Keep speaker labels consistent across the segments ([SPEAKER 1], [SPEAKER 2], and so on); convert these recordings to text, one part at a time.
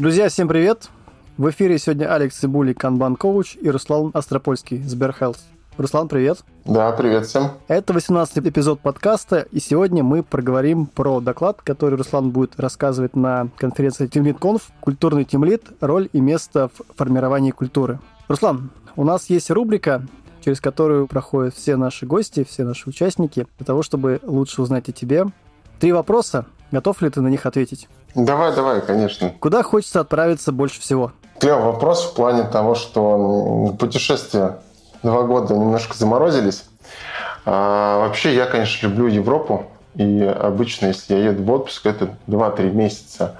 [SPEAKER 1] Друзья, всем привет! В эфире сегодня Алекс Цибули, Канбан Коуч и Руслан Остропольский, Сберхелс. Руслан, привет.
[SPEAKER 2] Да, привет всем.
[SPEAKER 1] Это 18 эпизод подкаста, и сегодня мы проговорим про доклад, который Руслан будет рассказывать на конференции TeamLead «Культурный тимлит. Роль и место в формировании культуры». Руслан, у нас есть рубрика, через которую проходят все наши гости, все наши участники, для того, чтобы лучше узнать о тебе. Три вопроса. Готов ли ты на них ответить?
[SPEAKER 2] Давай, давай, конечно.
[SPEAKER 1] Куда хочется отправиться больше всего?
[SPEAKER 2] Клевый вопрос в плане того, что путешествия два года немножко заморозились. А, вообще, я, конечно, люблю Европу. И обычно, если я еду в отпуск, это 2-3 месяца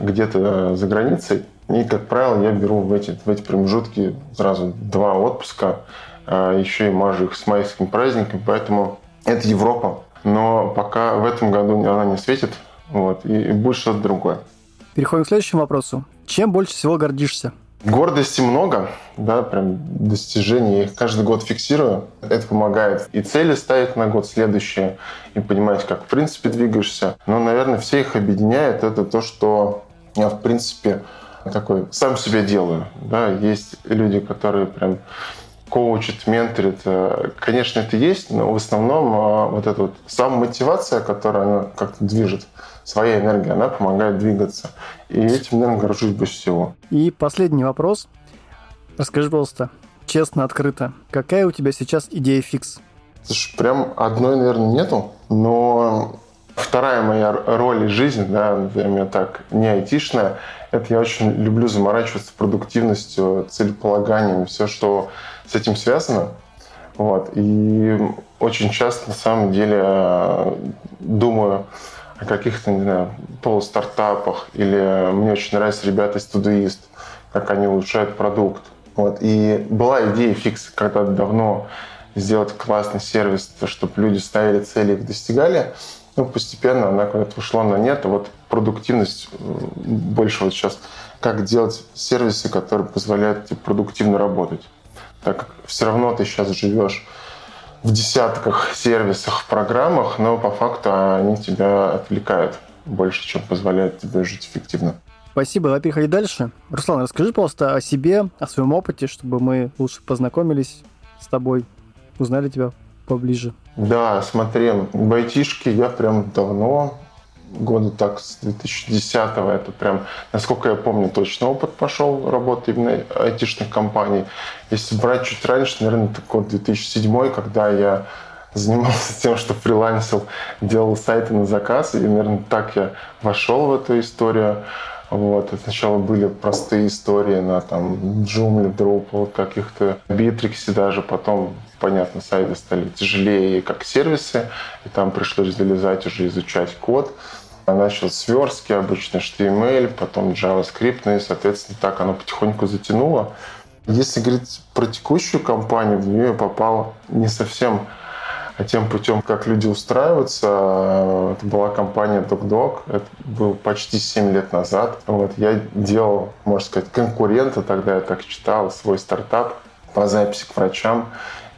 [SPEAKER 2] где-то за границей. И, как правило, я беру в эти, в эти промежутки сразу два отпуска. А, еще и мажу их с майскими праздниками. Поэтому это Европа. Но пока в этом году она не светит. Вот, и, и будет что-то другое.
[SPEAKER 1] Переходим к следующему вопросу. Чем больше всего гордишься?
[SPEAKER 2] Гордости много, да, прям достижений. Я их каждый год фиксирую. Это помогает и цели ставить на год следующие, и понимать, как в принципе двигаешься. Но, наверное, все их объединяет это то, что я, в принципе, такой сам себе делаю. Да. Есть люди, которые прям коучит, менторит. Конечно, это есть, но в основном а, вот эта вот самомотивация, которая она как-то движет своя энергия, она помогает двигаться. И этим, наверное, горжусь больше всего.
[SPEAKER 1] И последний вопрос. Расскажи, пожалуйста, честно, открыто, какая у тебя сейчас идея фикс?
[SPEAKER 2] Слушай, прям одной, наверное, нету, но вторая моя роль и жизнь, да, меня так, не айтишная, это я очень люблю заморачиваться продуктивностью, целеполаганием, все, что с этим связано. Вот. И очень часто, на самом деле, думаю, о каких-то, не знаю, полустартапах, или мне очень нравятся ребята из Todoist, как они улучшают продукт. Вот. И была идея фикс когда-то давно сделать классный сервис, чтобы люди ставили цели и их достигали. Ну, постепенно она куда-то ушла на нет. А вот продуктивность больше вот сейчас, как делать сервисы, которые позволяют тебе продуктивно работать. Так как все равно ты сейчас живешь в десятках сервисах, программах, но по факту они тебя отвлекают больше, чем позволяют тебе жить эффективно.
[SPEAKER 1] Спасибо. Давай переходить дальше. Руслан, расскажи, пожалуйста, о себе, о своем опыте, чтобы мы лучше познакомились с тобой, узнали тебя поближе.
[SPEAKER 2] Да, смотри, в айтишке я прям давно года так с 2010-го, это прям, насколько я помню, точно опыт пошел работы именно айтишных компаний. Если брать чуть раньше, наверное, это год 2007, когда я занимался тем, что фрилансил, делал сайты на заказ, и, наверное, так я вошел в эту историю. Вот. Сначала были простые истории на там Joomla, Drupal, каких-то Bittrex даже, потом, понятно, сайты стали тяжелее как сервисы, и там пришлось залезать уже изучать код. Начал с верстки, обычно HTML, потом JavaScript, ну и, соответственно, так оно потихоньку затянуло. Если говорить про текущую компанию, в нее я попал не совсем тем путем, как люди устраиваются. Это была компания DocDoc. Это был почти 7 лет назад. Вот, я делал, можно сказать, конкурента, тогда я так читал, свой стартап по записи к врачам.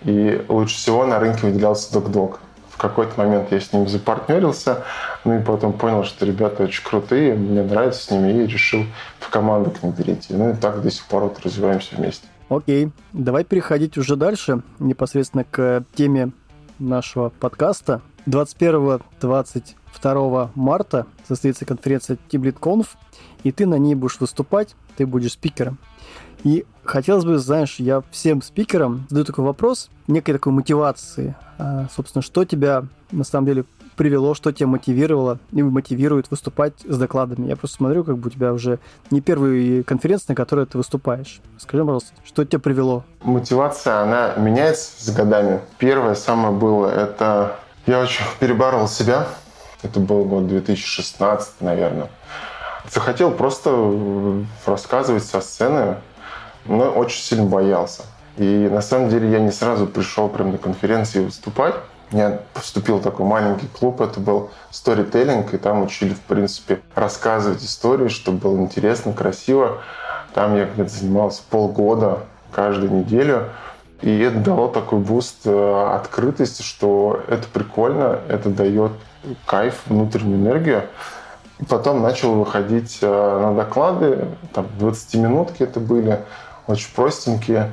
[SPEAKER 2] И лучше всего на рынке выделялся DocDoc. В какой-то момент я с ним запартнерился, ну и потом понял, что ребята очень крутые, мне нравится с ними, и решил в команду к ним перейти. Ну и так до сих пор вот развиваемся вместе.
[SPEAKER 1] Окей, давай переходить уже дальше, непосредственно к теме нашего подкаста. 21-22 марта состоится конференция TeamLead и ты на ней будешь выступать, ты будешь спикером. И хотелось бы, знаешь, я всем спикерам задаю такой вопрос, некой такой мотивации. А, собственно, что тебя на самом деле привело, что тебя мотивировало и мотивирует выступать с докладами? Я просто смотрю, как бы у тебя уже не первые конференции, на которые ты выступаешь. Скажи, пожалуйста, что тебя привело?
[SPEAKER 2] Мотивация, она меняется с годами. Первое самое было, это я очень переборол себя. Это был год 2016, наверное. Захотел просто рассказывать со сцены, но очень сильно боялся. И на самом деле я не сразу пришел прям на конференции выступать. Я поступил в такой маленький клуб, это был сторителлинг, и там учили, в принципе, рассказывать истории, чтобы было интересно, красиво. Там я где-то занимался полгода каждую неделю. И это дало такой boost э, открытости, что это прикольно, это дает кайф, внутреннюю энергию. И потом начал выходить э, на доклады, там 20-минутки это были, очень простенькие.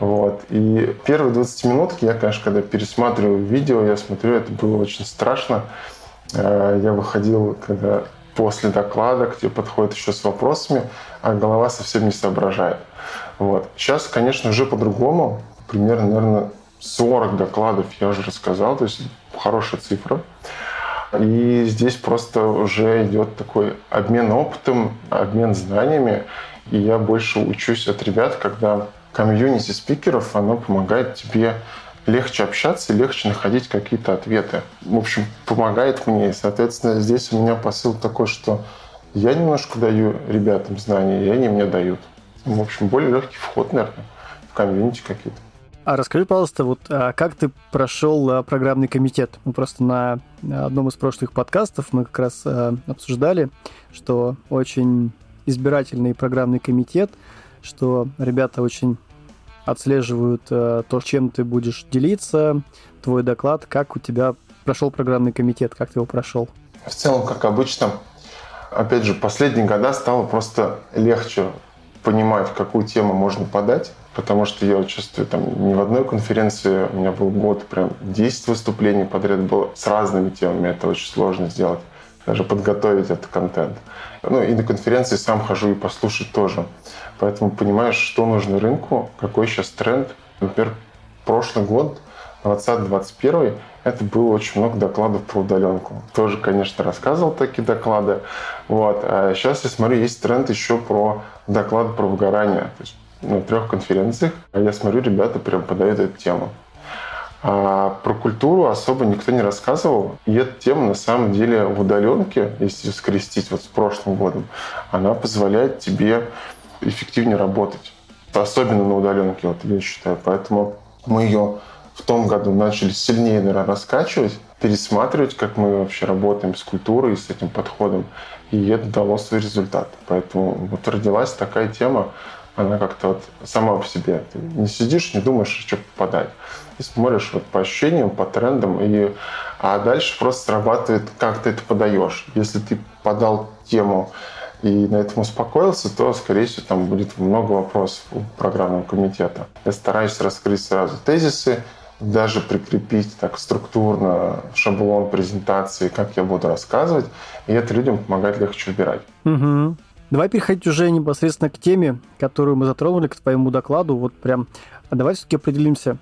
[SPEAKER 2] Вот. И первые 20 минутки я, конечно, когда пересматриваю видео, я смотрю, это было очень страшно. Э, я выходил, когда после доклада к тебе подходит еще с вопросами, а голова совсем не соображает. Вот. Сейчас, конечно, уже по-другому. Примерно, наверное, 40 докладов я уже рассказал, то есть хорошая цифра. И здесь просто уже идет такой обмен опытом, обмен знаниями. И я больше учусь от ребят, когда комьюнити спикеров, оно помогает тебе легче общаться, легче находить какие-то ответы. В общем, помогает мне. И, соответственно, здесь у меня посыл такой, что я немножко даю ребятам знания, и они мне дают. В общем, более легкий вход, наверное, в комьюнити какие-то.
[SPEAKER 1] А расскажи, пожалуйста, вот а как ты прошел а, программный комитет? Мы просто на одном из прошлых подкастов мы как раз а, обсуждали, что очень избирательный программный комитет, что ребята очень отслеживают а, то, чем ты будешь делиться, твой доклад, как у тебя прошел программный комитет, как ты его прошел?
[SPEAKER 2] В целом, как обычно, опять же, последние года стало просто легче понимать, какую тему можно подать потому что я участвую там не в одной конференции, у меня был год, прям 10 выступлений подряд было с разными темами, это очень сложно сделать, даже подготовить этот контент. Ну и на конференции сам хожу и послушать тоже. Поэтому понимаешь, что нужно рынку, какой сейчас тренд. Например, прошлый год, 2021, это было очень много докладов про удаленку. Тоже, конечно, рассказывал такие доклады. Вот. А сейчас я смотрю, есть тренд еще про доклады про выгорание. То есть на трех конференциях. Я смотрю, ребята прям подают эту тему. А про культуру особо никто не рассказывал. И эта тема, на самом деле, в удаленке, если скрестить вот с прошлым годом, она позволяет тебе эффективнее работать. Особенно на удаленке, вот я считаю. Поэтому мы ее в том году начали сильнее, наверное, раскачивать, пересматривать, как мы вообще работаем с культурой с этим подходом. И это дало свой результат. Поэтому вот родилась такая тема она как-то вот сама по себе. Ты не сидишь, не думаешь, что подать. Ты смотришь вот по ощущениям, по трендам, и... а дальше просто срабатывает, как ты это подаешь. Если ты подал тему и на этом успокоился, то, скорее всего, там будет много вопросов у программного комитета. Я стараюсь раскрыть сразу тезисы, даже прикрепить так структурно шаблон презентации, как я буду рассказывать, и это людям помогает легче выбирать.
[SPEAKER 1] Угу. Давай переходить уже непосредственно к теме, которую мы затронули, к твоему докладу. Вот прям, а давай все-таки определимся,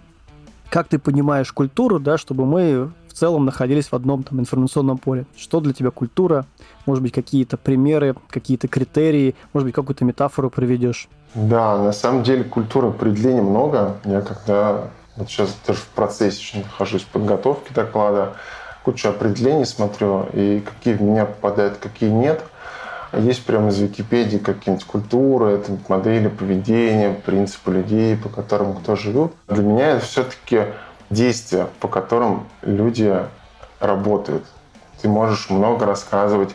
[SPEAKER 1] как ты понимаешь культуру, да, чтобы мы в целом находились в одном там информационном поле. Что для тебя культура? Может быть, какие-то примеры, какие-то критерии, может быть, какую-то метафору приведешь?
[SPEAKER 2] Да, на самом деле культуры определений много. Я когда вот сейчас даже в процессе еще нахожусь подготовки доклада, кучу определений смотрю, и какие в меня попадают, какие нет – есть прямо из Википедии какие-нибудь культуры, это модели поведения, принципы людей, по которым кто живет. Для меня это все-таки действия, по которым люди работают. Ты можешь много рассказывать,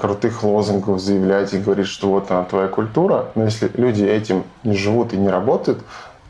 [SPEAKER 2] крутых лозунгов заявлять и говорить, что вот она твоя культура, но если люди этим не живут и не работают,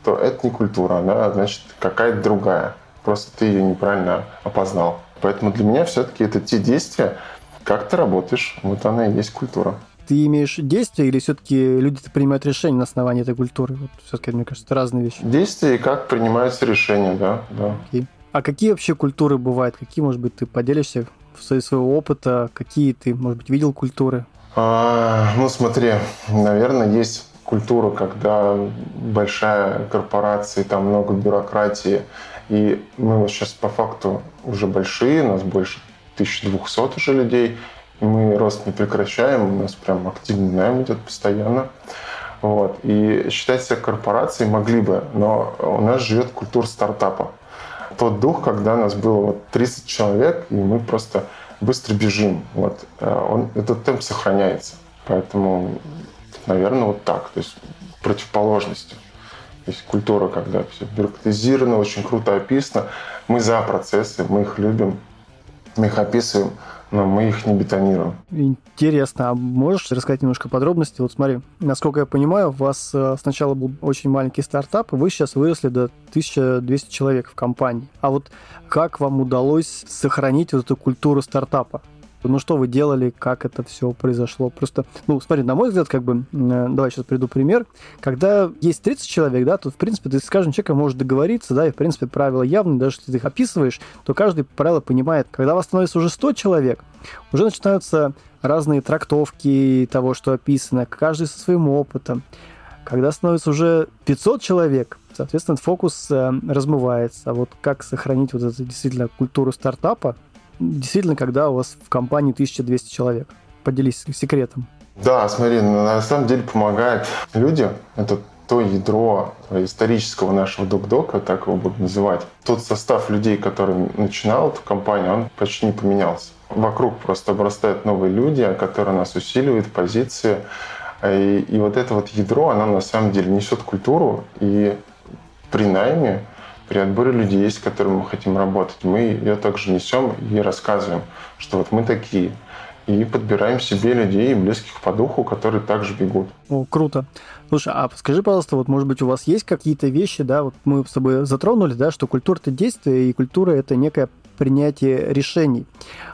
[SPEAKER 2] то это не культура, она, значит, какая-то другая. Просто ты ее неправильно опознал. Поэтому для меня все-таки это те действия, как ты работаешь, вот она и есть культура.
[SPEAKER 1] Ты имеешь действия или все-таки люди принимают решения на основании этой культуры? Вот все-таки, мне кажется, это разные вещи.
[SPEAKER 2] Действия и как принимаются решения, да. да.
[SPEAKER 1] Окей. А какие вообще культуры бывают? Какие, может быть, ты поделишься в своего опыта? Какие ты, может быть, видел культуры?
[SPEAKER 2] А, ну, смотри, наверное, есть культура, когда большая корпорация, там много бюрократии, и мы вот сейчас по факту уже большие, нас больше 1200 уже людей. Мы рост не прекращаем, у нас прям активный найм идет постоянно. Вот. И считать себя корпорацией могли бы, но у нас живет культура стартапа. Тот дух, когда нас было вот 30 человек, и мы просто быстро бежим. Вот. Э, он, этот темп сохраняется. Поэтому, наверное, вот так. То есть противоположности. То есть культура, когда все бюрократизировано, очень круто описано. Мы за процессы, мы их любим, мы их описываем, но мы их не бетонируем.
[SPEAKER 1] Интересно. А можешь рассказать немножко подробностей? Вот смотри, насколько я понимаю, у вас э, сначала был очень маленький стартап, и вы сейчас выросли до 1200 человек в компании. А вот как вам удалось сохранить вот эту культуру стартапа? Ну, что вы делали, как это все произошло? Просто, ну, смотри, на мой взгляд, как бы, э, давай сейчас приду пример. Когда есть 30 человек, да, то, в принципе, ты с каждым человеком можешь договориться, да, и, в принципе, правила явны, даже если ты их описываешь, то каждый правило понимает. Когда вас становится уже 100 человек, уже начинаются разные трактовки того, что описано, каждый со своим опытом. Когда становится уже 500 человек, соответственно, фокус э, размывается. А вот как сохранить вот эту действительно культуру стартапа, действительно, когда у вас в компании 1200 человек? Поделись секретом.
[SPEAKER 2] Да, смотри, на самом деле помогают люди. Это то ядро исторического нашего док-дока, так его буду называть. Тот состав людей, который начинал эту компанию, он почти не поменялся. Вокруг просто обрастают новые люди, которые нас усиливают, позиции. И, и вот это вот ядро, оно на самом деле несет культуру, и при найме, при отборе людей, с которыми мы хотим работать, мы ее также несем и рассказываем, что вот мы такие. И подбираем себе людей, близких по духу, которые также бегут.
[SPEAKER 1] О, круто. Слушай, а скажи, пожалуйста, вот, может быть, у вас есть какие-то вещи, да, вот мы с тобой затронули, да, что культура – это действие, и культура – это некое принятие решений.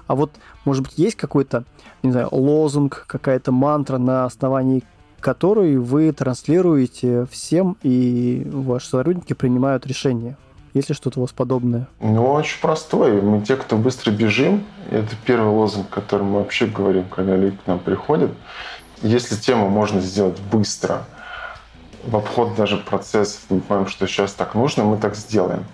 [SPEAKER 1] А вот, может быть, есть какой-то, не знаю, лозунг, какая-то мантра, на основании которой вы транслируете всем, и ваши сотрудники принимают решения? Есть ли что-то у вас подобное?
[SPEAKER 2] Ну, очень простой. Мы те, кто быстро бежим, это первый лозунг, который мы вообще говорим, когда люди к нам приходят. Если тему можно сделать быстро, в обход даже процессов, мы понимаем, что сейчас так нужно, мы так сделаем.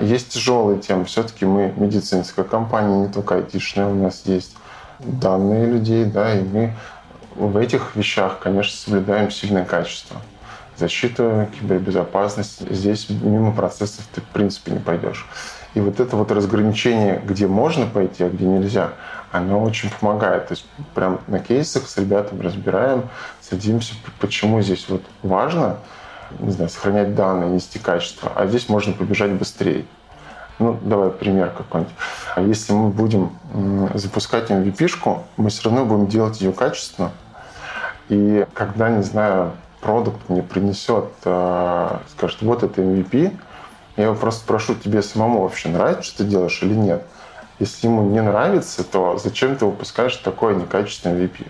[SPEAKER 2] Есть тяжелые темы. Все-таки мы медицинская компания, не только айтишная. У нас есть данные людей, да, и мы в этих вещах, конечно, соблюдаем сильное качество. Защита, кибербезопасность. Здесь мимо процессов ты, в принципе, не пойдешь. И вот это вот разграничение, где можно пойти, а где нельзя, оно очень помогает. То есть прям на кейсах с ребятами разбираем, садимся, почему здесь вот важно – не знаю, сохранять данные, нести качество, а здесь можно побежать быстрее. Ну, давай пример какой-нибудь. А если мы будем запускать MVP-шку, мы все равно будем делать ее качественно. И когда, не знаю, продукт мне принесет, э, скажет, вот это MVP, я его просто спрошу, тебе самому вообще нравится, что ты делаешь или нет. Если ему не нравится, то зачем ты выпускаешь такое некачественное MVP?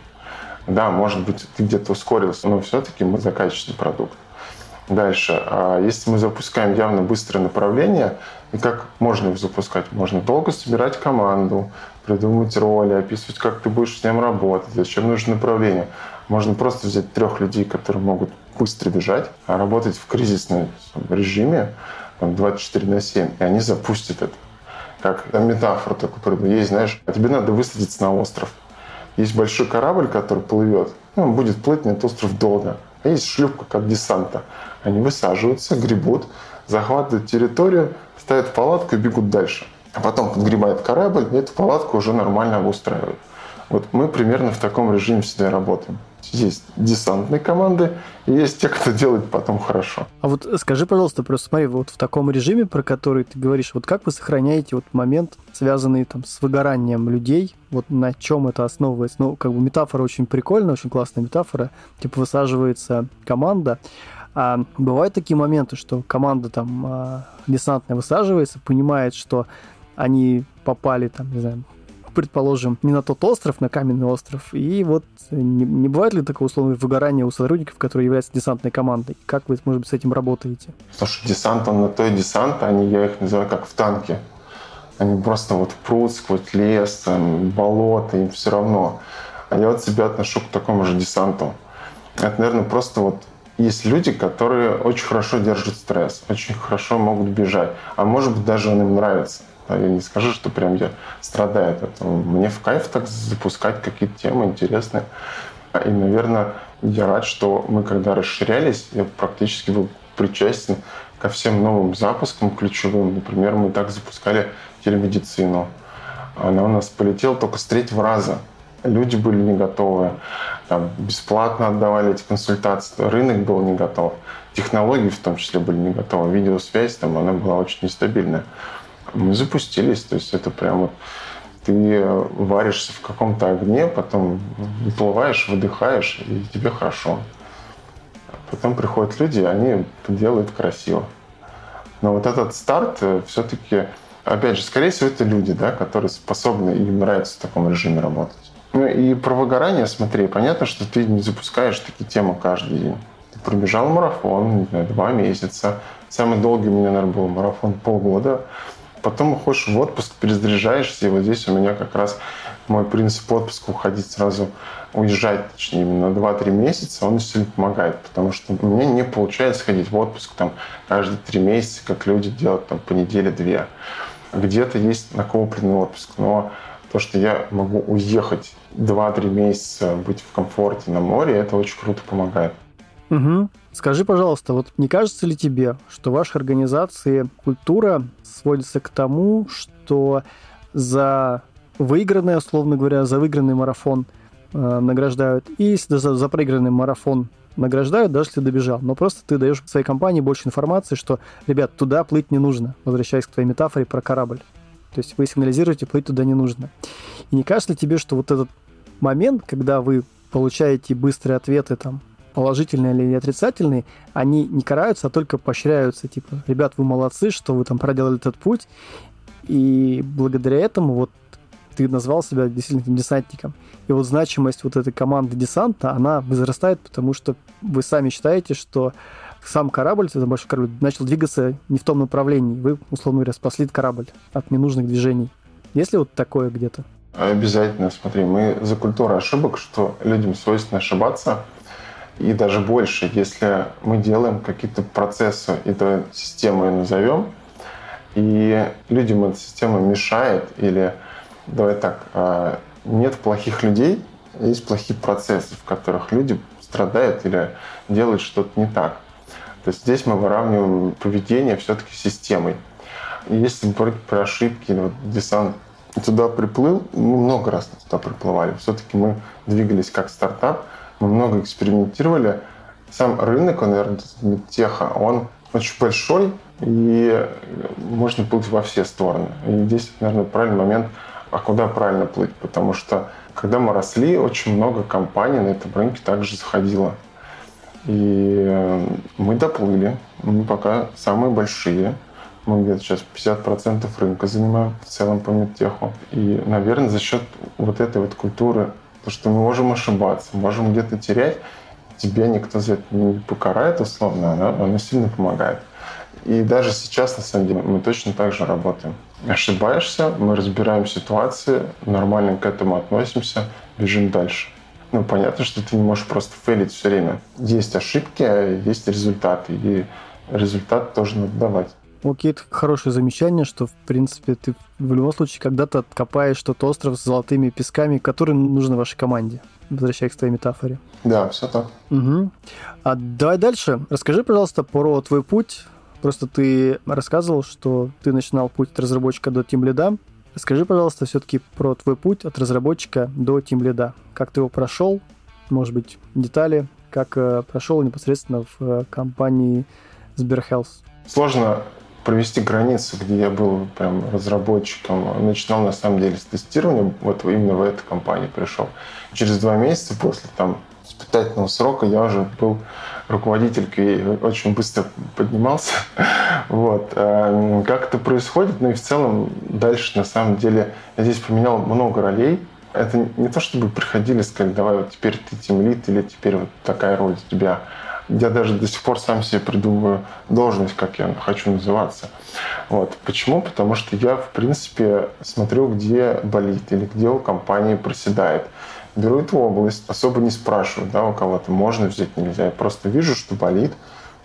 [SPEAKER 2] Да, может быть, ты где-то ускорился, но все-таки мы за качественный продукт. Дальше. А если мы запускаем явно быстрое направление, и как можно его запускать? Можно долго собирать команду, придумывать роли, описывать, как ты будешь с ним работать, зачем нужно направление. Можно просто взять трех людей, которые могут быстро бежать, а работать в кризисном режиме там, 24 на 7, и они запустят это. Как там, метафора такую есть, знаешь, а тебе надо высадиться на остров. Есть большой корабль, который плывет, ну, он будет плыть на этот остров долго. А есть шлюпка, как десанта. Они высаживаются, гребут, захватывают территорию, ставят палатку и бегут дальше. А потом подгребает корабль, и эту палатку уже нормально обустраивают. Вот мы примерно в таком режиме всегда работаем. Есть десантные команды, и есть те, кто делает потом хорошо.
[SPEAKER 1] А вот скажи, пожалуйста, просто смотри, вот в таком режиме, про который ты говоришь, вот как вы сохраняете вот момент, связанный там с выгоранием людей, вот на чем это основывается? Ну, как бы метафора очень прикольная, очень классная метафора. Типа высаживается команда, а бывают такие моменты, что команда там а, десантная высаживается, понимает, что они попали там, не знаю, предположим, не на тот остров, на каменный остров. И вот не, не бывает ли такого условного выгорания у сотрудников, которые являются десантной командой? Как вы, может быть, с этим работаете?
[SPEAKER 2] Слушай, десант, он на то и десант, они, я их называю как в танке. Они просто вот прут сквозь лес, там, болото, им все равно. А я вот себя отношу к такому же десанту. Это, наверное, просто вот есть люди, которые очень хорошо держат стресс, очень хорошо могут бежать, а может быть даже он им нравится. Я не скажу, что прям я страдаю от этого. Мне в кайф так запускать какие-то темы интересные. И, наверное, я рад, что мы когда расширялись, я практически был причастен ко всем новым запускам ключевым. Например, мы так запускали телемедицину. Она у нас полетела только с третьего раза люди были не готовы, там, бесплатно отдавали эти консультации, рынок был не готов, технологии в том числе были не готовы, видеосвязь там, она была очень нестабильная. Мы запустились, то есть это прямо ты варишься в каком-то огне, потом выплываешь, выдыхаешь, и тебе хорошо. Потом приходят люди, они это делают красиво. Но вот этот старт э, все-таки опять же, скорее всего, это люди, да, которые способны, им нравится в таком режиме работать. Ну и про выгорание, смотри, понятно, что ты не запускаешь такие темы каждый день. Ты пробежал марафон, не знаю, два месяца. Самый долгий у меня, наверное, был марафон полгода. Потом уходишь в отпуск, перезаряжаешься, и вот здесь у меня как раз мой принцип отпуска уходить сразу, уезжать, точнее, именно 2-3 месяца, он сильно помогает, потому что мне не получается ходить в отпуск там каждые 3 месяца, как люди делают там по неделе-две. Где-то есть накопленный отпуск, но то, что я могу уехать 2-3 месяца, быть в комфорте на море, это очень круто помогает.
[SPEAKER 1] Угу. Скажи, пожалуйста, вот не кажется ли тебе, что в вашей организации культура сводится к тому, что за выигранный, условно говоря, за выигранный марафон э, награждают, и за, за проигранный марафон награждают, даже если добежал. Но просто ты даешь своей компании больше информации, что, ребят, туда плыть не нужно, возвращаясь к твоей метафоре про корабль. То есть вы сигнализируете, плыть туда не нужно. И не кажется ли тебе, что вот этот момент, когда вы получаете быстрые ответы, там, положительные или отрицательные, они не караются, а только поощряются. Типа, ребят, вы молодцы, что вы там проделали этот путь, и благодаря этому вот ты назвал себя действительно десантником. И вот значимость вот этой команды десанта, она возрастает, потому что вы сами считаете, что сам корабль, это большой корабль, начал двигаться не в том направлении. Вы, условно говоря, спасли корабль от ненужных движений. Есть ли вот такое где-то?
[SPEAKER 2] Обязательно, смотри, мы за культуру ошибок, что людям свойственно ошибаться, и даже больше, если мы делаем какие-то процессы, эту систему назовем, и людям эта система мешает, или, давай так, а, нет плохих людей, есть плохие процессы, в которых люди страдают или делают что-то не так. То есть здесь мы выравниваем поведение все-таки системой. И если говорить про ошибки, вот десант туда приплыл, мы много раз туда приплывали. Все-таки мы двигались как стартап, мы много экспериментировали. Сам рынок, наверное, теха, он очень большой, и можно плыть во все стороны. И здесь, наверное, правильный момент, а куда правильно плыть, потому что когда мы росли, очень много компаний на этом рынке также заходило. И э, мы доплыли, мы пока самые большие. Мы где-то сейчас 50% рынка занимаем в целом по медтеху. И, наверное, за счет вот этой вот культуры, то, что мы можем ошибаться, можем где-то терять, тебе никто за это не покарает условно, она, она сильно помогает. И даже сейчас, на самом деле, мы точно так же работаем. Ошибаешься, мы разбираем ситуации, нормально к этому относимся, бежим дальше ну, понятно, что ты не можешь просто фейлить все время. Есть ошибки, а есть результаты, и результат тоже надо давать.
[SPEAKER 1] Окей, это хорошее замечание, что, в принципе, ты в любом случае когда-то откопаешь тот остров с золотыми песками, который нужен вашей команде. Возвращаясь к твоей метафоре.
[SPEAKER 2] Да, все так.
[SPEAKER 1] Угу. А давай дальше. Расскажи, пожалуйста, про твой путь. Просто ты рассказывал, что ты начинал путь от разработчика до тимлида. Расскажи, пожалуйста, все-таки про твой путь от разработчика до тим лида. Как ты его прошел? Может быть, детали, как э, прошел непосредственно в э, компании Сберхелс?
[SPEAKER 2] Сложно провести границу, где я был прям разработчиком. Начинал на самом деле с тестирования, вот именно в эту компанию пришел. Через два месяца после там испытательного срока я уже был руководитель очень быстро поднимался. Вот. А, как это происходит? Ну и в целом дальше, на самом деле, я здесь поменял много ролей. Это не то, чтобы приходили и сказали, давай вот теперь ты тимлит или теперь вот такая роль у тебя. Я даже до сих пор сам себе придумываю должность, как я хочу называться. Вот. Почему? Потому что я, в принципе, смотрю, где болит или где у компании проседает беру эту область, особо не спрашиваю, да, у кого-то можно взять, нельзя. Я просто вижу, что болит,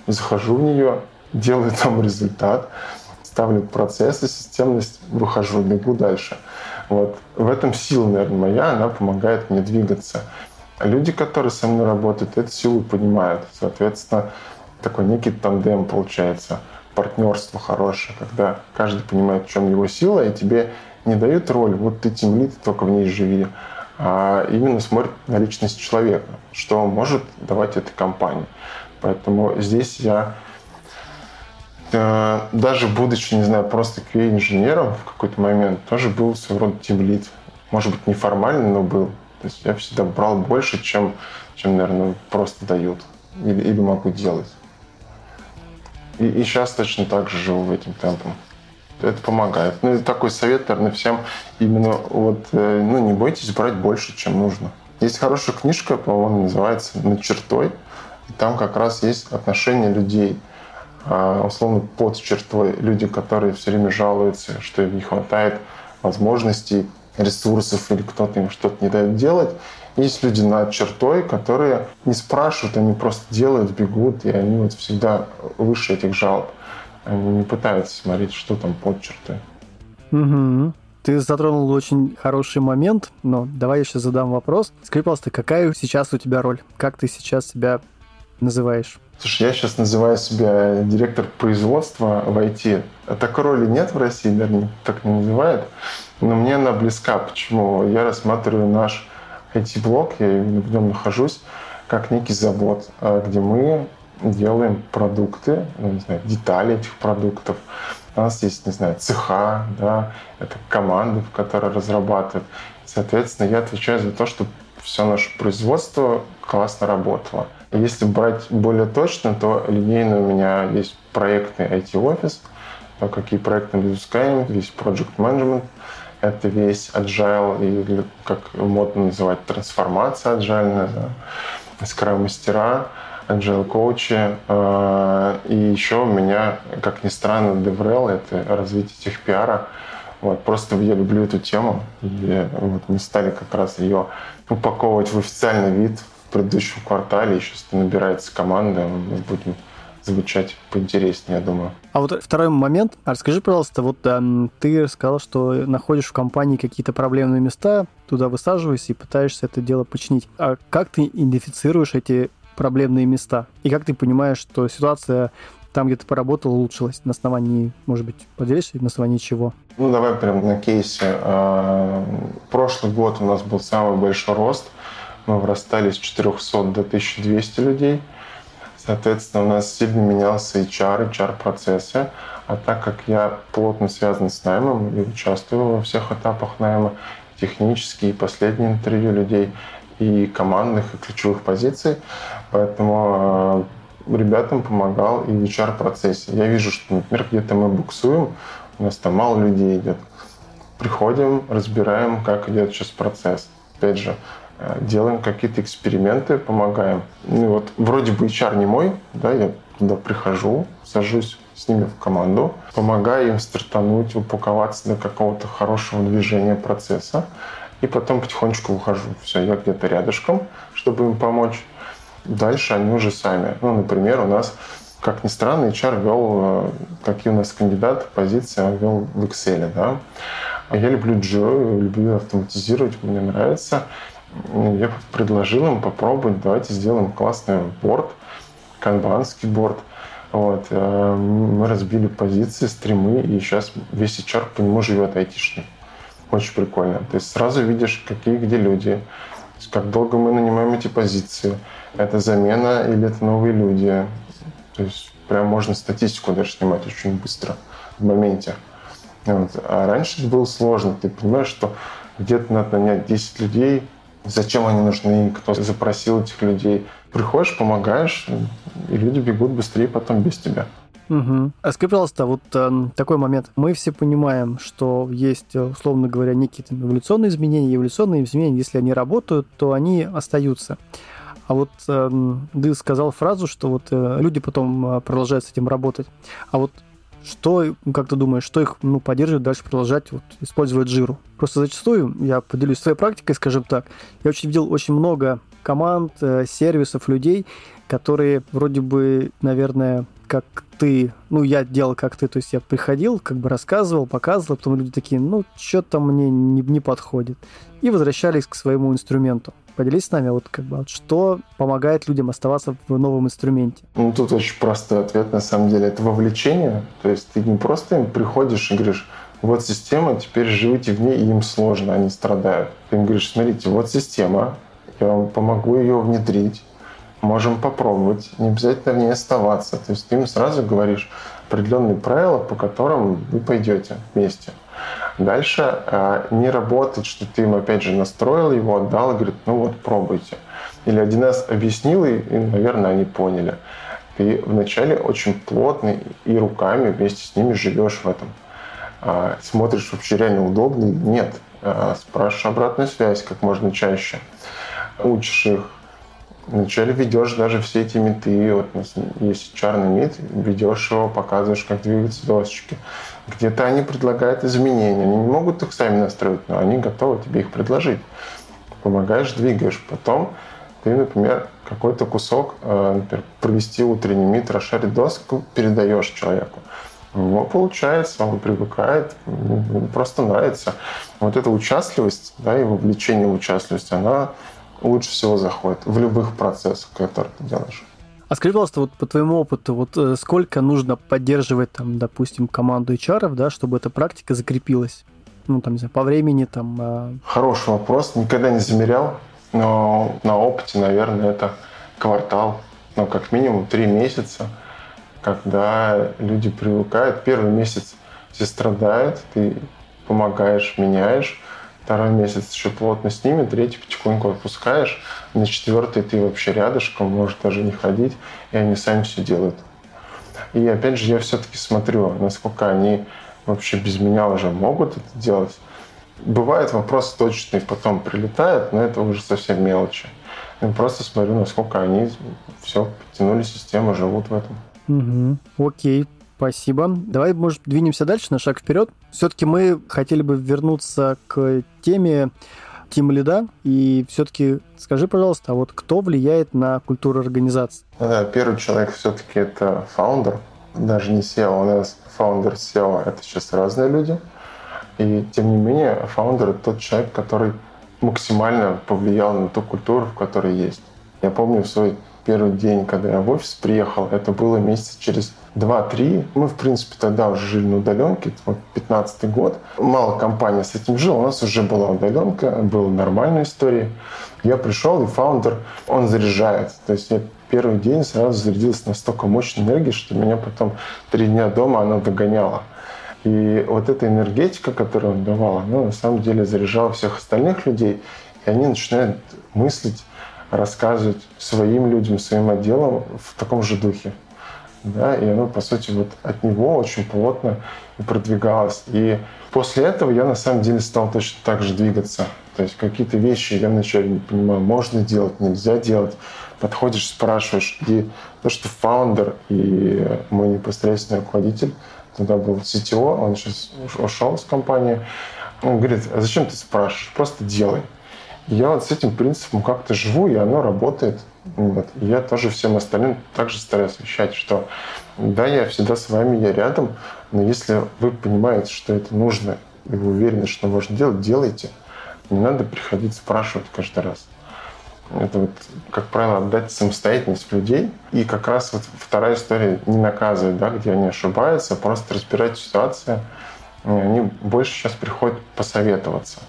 [SPEAKER 2] захожу в нее, делаю там результат, ставлю процессы, системность, выхожу, бегу дальше. Вот. В этом сила, наверное, моя, она помогает мне двигаться. А люди, которые со мной работают, эту силу понимают. Соответственно, такой некий тандем получается, партнерство хорошее, когда каждый понимает, в чем его сила, и тебе не дают роль, вот ты тимлит, только в ней живи, а именно смотрит на личность человека, что может давать этой компании. Поэтому здесь я э, даже будучи, не знаю, просто QA-инженером в какой-то момент, тоже был своего рода тимлит. Может быть, неформально, но был. То есть я всегда брал больше, чем, чем наверное, просто дают или, или могу делать. И, и сейчас точно так же живу этим темпом. это помогает. Ну такой совет, наверное, всем именно вот, э, ну не бойтесь брать больше, чем нужно. Есть хорошая книжка, по-моему, называется «Над чертой», и там как раз есть отношения людей – а, условно под чертой люди, которые все время жалуются, что им не хватает возможностей, ресурсов или кто-то им что-то не дает делать. Есть люди над чертой, которые не спрашивают, они просто делают, бегут, и они вот всегда выше этих жалоб. Они не пытаются смотреть, что там под чертой.
[SPEAKER 1] Угу. Ты затронул очень хороший момент, но давай я сейчас задам вопрос. Скажи, пожалуйста, какая сейчас у тебя роль? Как ты сейчас себя называешь?
[SPEAKER 2] Слушай, я сейчас называю себя директор производства в IT. Такой роли нет в России, наверное, так не называют. Но мне она близка. Почему? Я рассматриваю наш IT-блок, я в нем нахожусь, как некий завод, а, где мы делаем продукты, ну, не знаю, детали этих продуктов. У нас есть, не знаю, цеха, да, это команды, которые разрабатывают. Соответственно, я отвечаю за то, чтобы все наше производство классно работало. Если брать более точно, то линейно у меня есть проектный IT-офис, какие проекты мы запускаем, весь project management, это весь agile, или как модно называть, трансформация agile, да, скрам-мастера, agile коучи. А, и еще у меня, как ни странно, DevRel — это развитие техпиара. Вот, просто я люблю эту тему, и вот мы стали как раз ее упаковывать в официальный вид в предыдущем квартале. Сейчас набирается команда, мы будем звучать поинтереснее, я думаю.
[SPEAKER 1] А вот второй момент. А расскажи, пожалуйста, вот э, ты сказал, что находишь в компании какие-то проблемные места, туда высаживаешься и пытаешься это дело починить. А как ты идентифицируешь эти проблемные места? И как ты понимаешь, что ситуация там, где ты поработал, улучшилась? На основании, может быть, поделишься, на основании чего?
[SPEAKER 2] Ну, давай прям на кейсе. А, прошлый год у нас был самый большой рост. Мы вырастали с 400 до 1200 людей. Соответственно, у нас сильно менялся HR, HR-процессы. А так как я плотно связан с наймом и участвую во всех этапах найма, технические и последние интервью людей, и командных, и ключевых позиций, поэтому а, ребятам помогал и в HR-процессе. Я вижу, что, например, где-то мы буксуем, у нас там мало людей идет. Приходим, разбираем, как идет сейчас процесс. Опять же, э, делаем какие-то эксперименты, помогаем. Ну, вот вроде бы HR не мой, да, я туда прихожу, сажусь с ними в команду, помогаю им стартануть, упаковаться до какого-то хорошего движения процесса, и потом потихонечку ухожу. Все, я где-то рядышком, чтобы им помочь. Дальше они уже сами. Ну, например, у нас, как ни странно, HR вел, э, какие у нас кандидаты, позиции он вел в Excel. Да? Я люблю Jira, люблю автоматизировать, мне нравится. Я предложил им попробовать, давайте сделаем классный борт, канбанский борт. Вот. Э, мы разбили позиции, стримы, и сейчас весь HR по нему живет айтишный. Очень прикольно. То есть сразу видишь, какие где люди, как долго мы нанимаем эти позиции, это замена или это новые люди. То есть прям можно статистику даже снимать очень быстро в моменте. Вот. А раньше было сложно. Ты понимаешь, что где-то надо нанять 10 людей, зачем они нужны, кто запросил этих людей. Приходишь, помогаешь, и люди бегут быстрее потом без тебя.
[SPEAKER 1] Угу. А скажи, пожалуйста, вот э, такой момент. Мы все понимаем, что есть, условно говоря, некие там, эволюционные изменения. Эволюционные изменения, если они работают, то они остаются. А вот э, ты сказал фразу, что вот э, люди потом э, продолжают с этим работать. А вот что, как ты думаешь, что их ну, поддерживает дальше продолжать вот, использовать жиру? Просто зачастую, я поделюсь своей практикой, скажем так, я очень видел очень много команд, э, сервисов, людей, которые вроде бы, наверное, как ты, ну, я делал как ты, то есть я приходил, как бы рассказывал, показывал, потом люди такие, ну, что-то мне не, не подходит. И возвращались к своему инструменту. Поделись с нами, вот как бы, что помогает людям оставаться в новом инструменте?
[SPEAKER 2] Ну, тут очень простой ответ, на самом деле. Это вовлечение. То есть ты не просто им приходишь и говоришь, вот система, теперь живите в ней, и им сложно, они страдают. Ты им говоришь, смотрите, вот система, я вам помогу ее внедрить, можем попробовать, не обязательно в ней оставаться. То есть ты им сразу говоришь определенные правила, по которым вы пойдете вместе. Дальше э, не работает, что ты им опять же настроил его, отдал и говорит, ну вот пробуйте. Или один раз объяснил, и, наверное, они поняли. Ты вначале очень плотно и руками вместе с ними живешь в этом. а смотришь, вообще реально удобно или нет. А спрашиваешь обратную связь как можно чаще. Учишь их. Вначале ведешь даже все эти меты. Вот у есть черный мит, ведешь его, показываешь, как двигаются досочки. Где-то они предлагают изменения. Они не могут их сами настроить, но они готовы тебе их предложить. Помогаешь, двигаешь. Потом ты, например, какой-то кусок, э, например, провести утренний мит, расшарить доску, передаешь человеку. Ну, получается, он привыкает, просто нравится. Вот эта участливость, да, и вовлечение в участливость, она лучше всего заходит в любых процессах, которые ты делаешь.
[SPEAKER 1] А скажи, пожалуйста, вот по твоему опыту, вот э, сколько нужно поддерживать, там, допустим, команду HR, да, чтобы эта практика закрепилась? Ну, там, не знаю, по времени, там... А
[SPEAKER 2] Хороший вопрос, никогда не замерял, но на опыте, наверное, это квартал, ну, как минимум три месяца – когда люди привыкают. Первый месяц все страдают, ты помогаешь, меняешь. Второй месяц еще плотно с ними, третий потихоньку отпускаешь. На четвертый ты вообще рядышком, можешь даже не ходить, и они сами все делают. И опять же, я все-таки смотрю, насколько они вообще без меня уже могут это делать. Бывает вопрос точный, потом прилетает, но это уже совсем мелочи. Я просто смотрю, насколько они все подтянули систему, живут в этом.
[SPEAKER 1] Угу. Окей, спасибо. Давай, может, двинемся дальше на шаг вперед. Все-таки мы хотели бы вернуться к теме Тим Лида. И все-таки скажи, пожалуйста, а вот кто влияет на культуру организации?
[SPEAKER 2] Да, первый человек все-таки это founder, даже не CEO. У нас founder, CEO — это сейчас разные люди. И тем не менее, фаундер — это тот человек, который максимально повлиял на ту культуру, в которой есть. Я помню в свой первый день, когда я в офис приехал, это было месяца через 2-3. Мы, в принципе, тогда уже жили на удаленке, вот 15 год. Мало компания с этим жила, у нас уже была удаленка, была нормальная история. Я пришел, и фаундер, он заряжает. То есть я первый день сразу зарядился настолько мощной энергией, что меня потом три дня дома она догоняла. И вот эта энергетика, которую он давал, она на самом деле заряжала всех остальных людей, и они начинают мыслить рассказывать своим людям, своим отделам в таком же духе. Да, и оно, по сути, вот от него очень плотно и продвигалось. И после этого я, на самом деле, стал точно так же двигаться. То есть какие-то вещи я вначале не понимаю, можно делать, нельзя делать. Подходишь, спрашиваешь. И то, что фаундер и мой непосредственный руководитель, тогда был CTO, он сейчас ушел с компании, он говорит, а зачем ты спрашиваешь? Просто делай я вот с этим принципом как-то живу, и оно работает. Вот. И я тоже всем остальным также стараюсь освещать, что да, я всегда с вами, я рядом, но если вы понимаете, что это нужно, и вы уверены, что можно делать, делайте. Не надо приходить спрашивать каждый раз. Это вот, как правило, отдать самостоятельность людей. И как раз вот вторая история не наказывает, да, где они ошибаются, а просто разбирать ситуацию. Они больше сейчас приходят посоветоваться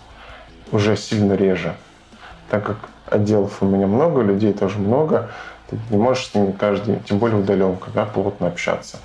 [SPEAKER 2] уже сильно реже. Так как отделов у меня много, людей тоже много, ты не можешь с ними каждый тем более удаленка, да, плотно общаться.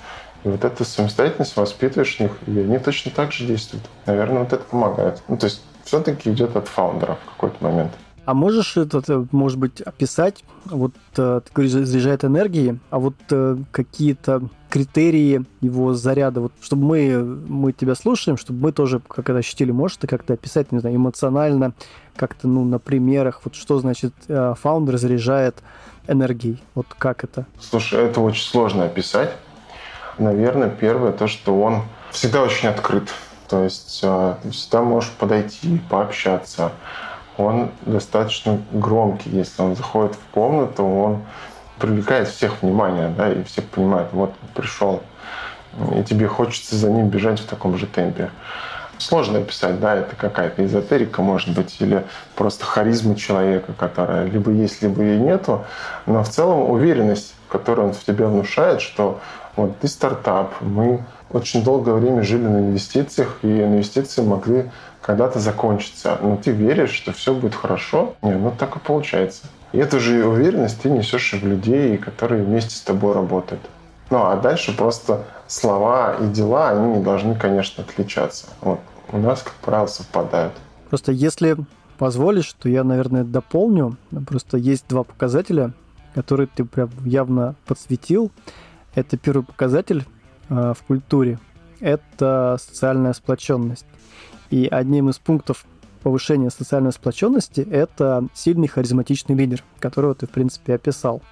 [SPEAKER 2] И вот эту самостоятельность воспитываешь в них, и они точно так же действуют. Наверное, вот это помогает. Ну, то есть все-таки идет от фаундера в какой-то момент.
[SPEAKER 1] А можешь это, э, может быть, описать, вот э, ты говоришь, заряжает энергии, а вот э, какие-то критерии его заряда, вот чтобы мы, мы тебя слушаем, чтобы мы тоже как это ощутили, можешь ты как-то описать, не знаю, эмоционально, как-то, ну, на примерах, вот что значит фаундер заряжает энергией, вот как это?
[SPEAKER 2] Слушай, это очень сложно описать. Наверное, первое, то, что он всегда очень открыт. То есть ты всегда можешь подойти, пообщаться, он достаточно громкий. Если он заходит в комнату, он привлекает всех внимание, да, и все понимают, вот пришел, и тебе хочется за ним бежать в таком же темпе. Сложно описать, да, это какая-то эзотерика, может быть, или просто харизма человека, которая либо есть, либо и нету, но в целом уверенность, которую он в тебе внушает, что вот ты стартап, мы очень долгое время жили на инвестициях, и инвестиции могли когда-то закончиться. Но ты веришь, что все будет хорошо. Не, ну так и получается. И эту же уверенность ты несешь в людей, которые вместе с тобой работают. Ну а дальше просто слова и дела, они не должны, конечно, отличаться. Вот. У нас, как правило, совпадают.
[SPEAKER 1] Просто если позволишь, то я, наверное, дополню. Просто есть два показателя, которые ты прям явно подсветил. Это первый показатель э, в культуре – это социальная сплоченность. И одним из пунктов повышения социальной сплоченности – это сильный харизматичный лидер, которого ты, в принципе, описал.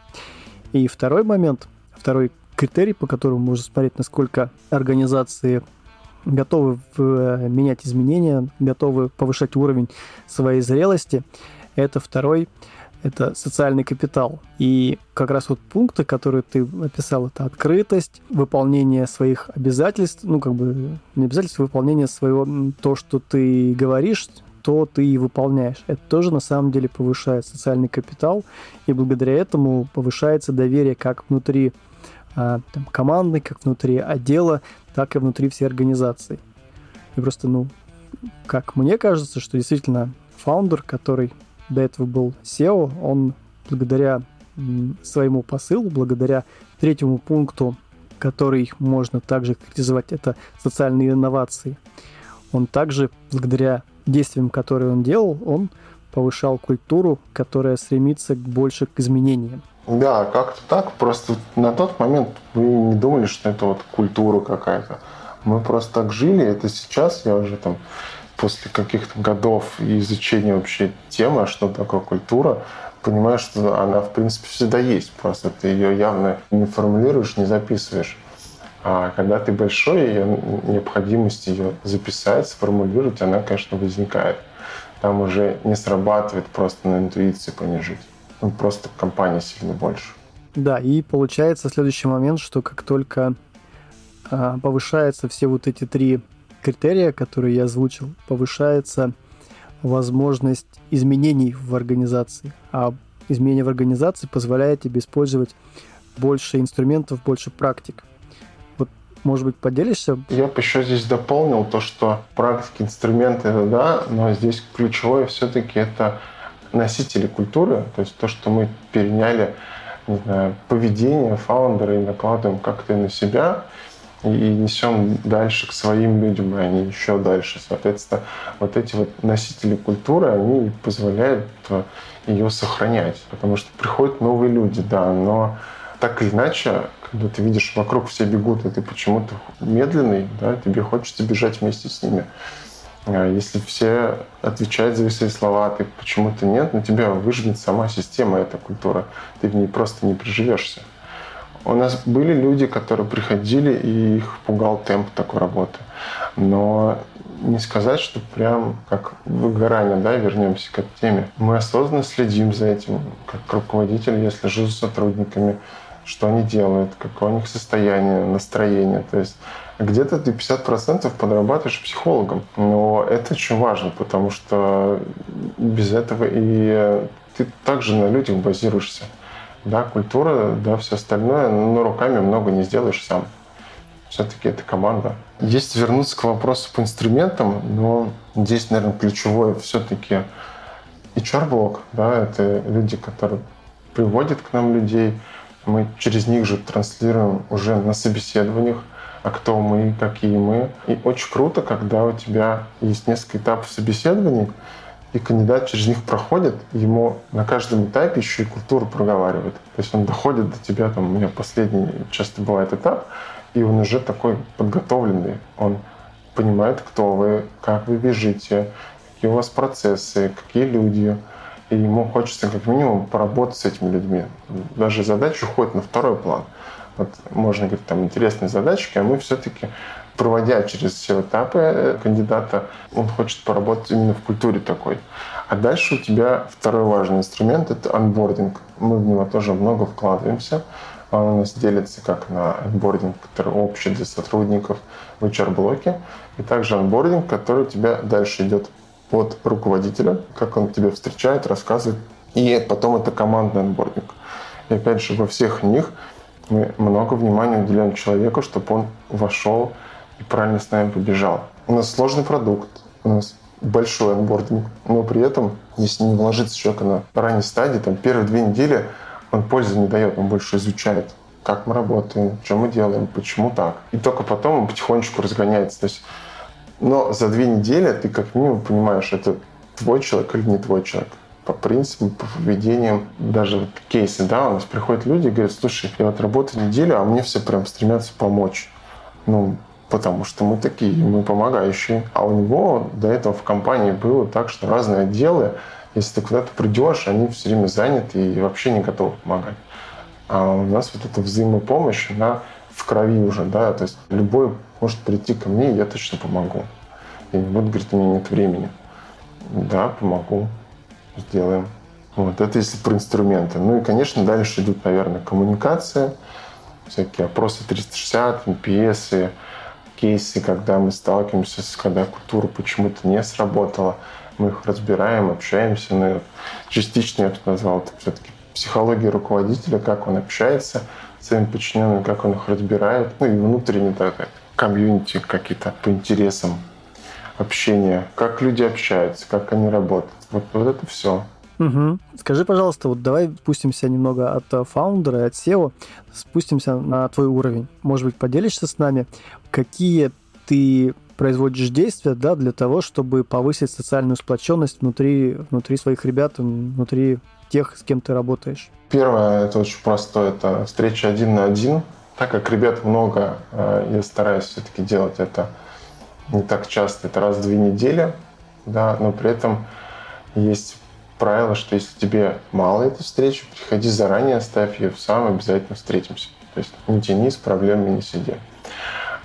[SPEAKER 1] И второй момент, второй критерий, по которому можно смотреть, насколько организации готовы э, менять изменения, готовы повышать уровень своей зрелости, это второй это социальный капитал. И как раз вот пункты, которые ты описал, это открытость, выполнение своих обязательств, ну, как бы не обязательств, выполнение своего, то, что ты говоришь, то ты и выполняешь. Это тоже на самом деле повышает социальный капитал, и благодаря этому повышается доверие как внутри а, там, команды, как внутри отдела, так и внутри всей организации. И просто, ну, как мне кажется, что действительно фаундер, который до этого был SEO, он благодаря своему посылу, благодаря третьему пункту, который можно также критизовать, это социальные инновации, он также, благодаря действиям, которые он делал, он повышал культуру, которая стремится больше к изменениям.
[SPEAKER 2] Да, как-то так. Просто на тот момент мы не думали, что это вот культура какая-то. Мы просто так жили. Это сейчас я уже там после каких-то годов изучения вообще темы, а что такое культура, понимаешь, что она, в принципе, всегда есть. Просто ты ее явно не формулируешь, не записываешь. А когда ты большой, ее необходимость ее записать, сформулировать, она, конечно, возникает. Там уже не срабатывает просто на интуиции понижить. Ну, просто компания сильно больше.
[SPEAKER 1] Да, и получается следующий момент, что как только а, повышаются все вот эти три критерия, которые я озвучил, повышается возможность изменений в организации. А изменение в организации позволяет тебе использовать больше инструментов, больше практик. Вот, может быть, поделишься?
[SPEAKER 2] Я бы еще здесь дополнил то, что практики, инструменты, это да, но здесь ключевое все-таки это носители культуры, то есть то, что мы переняли не знаю, поведение фаундера и накладываем как-то на себя – и несем дальше к своим людям, и они еще дальше. Соответственно, вот эти вот носители культуры, они позволяют э, ее сохранять, потому что приходят новые люди, да, но так или иначе, когда ты видишь, вокруг все бегут, и ты почему-то медленный, да, тебе хочется бежать вместе с ними. А если все отвечают за свои слова, ты почему-то нет, но тебя выжмет сама система, эта культура. Ты в ней просто не приживешься. У нас были люди, которые приходили, и их пугал темп такой работы. Но не сказать, что прям как выгорание, да, вернемся к этой теме. Мы осознанно следим за этим, как руководитель, я слежу за сотрудниками, что они делают, какое у них состояние, настроение. То есть где-то ты 50% подрабатываешь психологом. Но это очень важно, потому что без этого и ты также на людях базируешься да, культура, да, все остальное, но руками много не сделаешь сам. Все-таки это команда. Если вернуться к вопросу по инструментам, но здесь, наверное, ключевое все-таки HR-блок, да, это люди, которые приводят к нам людей, мы через них же транслируем уже на собеседованиях, а кто мы, какие мы. И очень круто, когда у тебя есть несколько этапов собеседований, и кандидат через них проходит, ему на каждом этапе еще и культуру проговаривает. То есть он доходит до тебя, там, у меня последний часто бывает этап, и он уже такой подготовленный. Он понимает, кто вы, как вы бежите, какие у вас процессы, какие люди. И ему хочется как минимум поработать с этими людьми. Даже задача уходит на второй план. Вот можно говорить, там интересные задачки, а мы все-таки проводя через все этапы э, кандидата, он хочет поработать именно в культуре такой. А дальше у тебя второй важный инструмент – это анбординг. Мы в него тоже много вкладываемся. Он у нас делится как на onboarding, который общий для сотрудников в HR-блоке, и также onboarding, который у тебя дальше идет от руководителя, как он тебя встречает, рассказывает, и потом это командный onboarding. И опять же, во всех них мы много внимания уделяем человеку, чтобы он вошел и правильно с нами побежал. У нас сложный продукт, у нас большой onboarding, но при этом, если не вложиться человека на ранней стадии, там первые две недели он пользы не дает, он больше изучает, как мы работаем, что мы делаем, почему так. И только потом он потихонечку разгоняется. То есть, но за две недели ты как минимум понимаешь, это твой человек или не твой человек по принципам, по поведениям, даже вот кейсы, да, у нас приходят люди и говорят, слушай, я вот работаю неделю, а мне все прям стремятся помочь. Ну, потому что мы такие, мы помогающие. А у него до этого в компании было так, что разные отделы, если ты куда-то придешь, они все время заняты и вообще не готовы помогать. А у нас вот эта взаимопомощь, она в крови уже, да, то есть любой может прийти ко мне, и я точно помогу. И не буду говорить, у меня нет времени. Да, помогу, сделаем. Вот, это если про инструменты. Ну и, конечно, дальше идут, наверное, коммуникация, всякие опросы 360, NPS, кейсы, когда мы сталкиваемся с, когда культура почему-то не сработала, мы их разбираем, общаемся, но частично я бы назвал это все-таки психология руководителя, как он общается с своими подчиненными, как он их разбирает, ну и внутренне так, комьюнити какие-то по интересам общения, как люди общаются, как они работают. Вот, вот это все.
[SPEAKER 1] Угу. Скажи, пожалуйста, вот давай спустимся немного от э, фаундера от SEO, спустимся на твой уровень. Может быть, поделишься с нами, какие ты производишь действия да, для того, чтобы повысить социальную сплоченность внутри, внутри своих ребят, внутри тех, с кем ты работаешь?
[SPEAKER 2] Первое, это очень просто, это встреча один на один. Так как ребят много, э, я стараюсь все-таки делать это не так часто, это раз в две недели, да, но при этом есть правило, что если тебе мало этой встречи, приходи заранее, ставь ее сам, обязательно встретимся. То есть не тяни с проблемами, не сиди.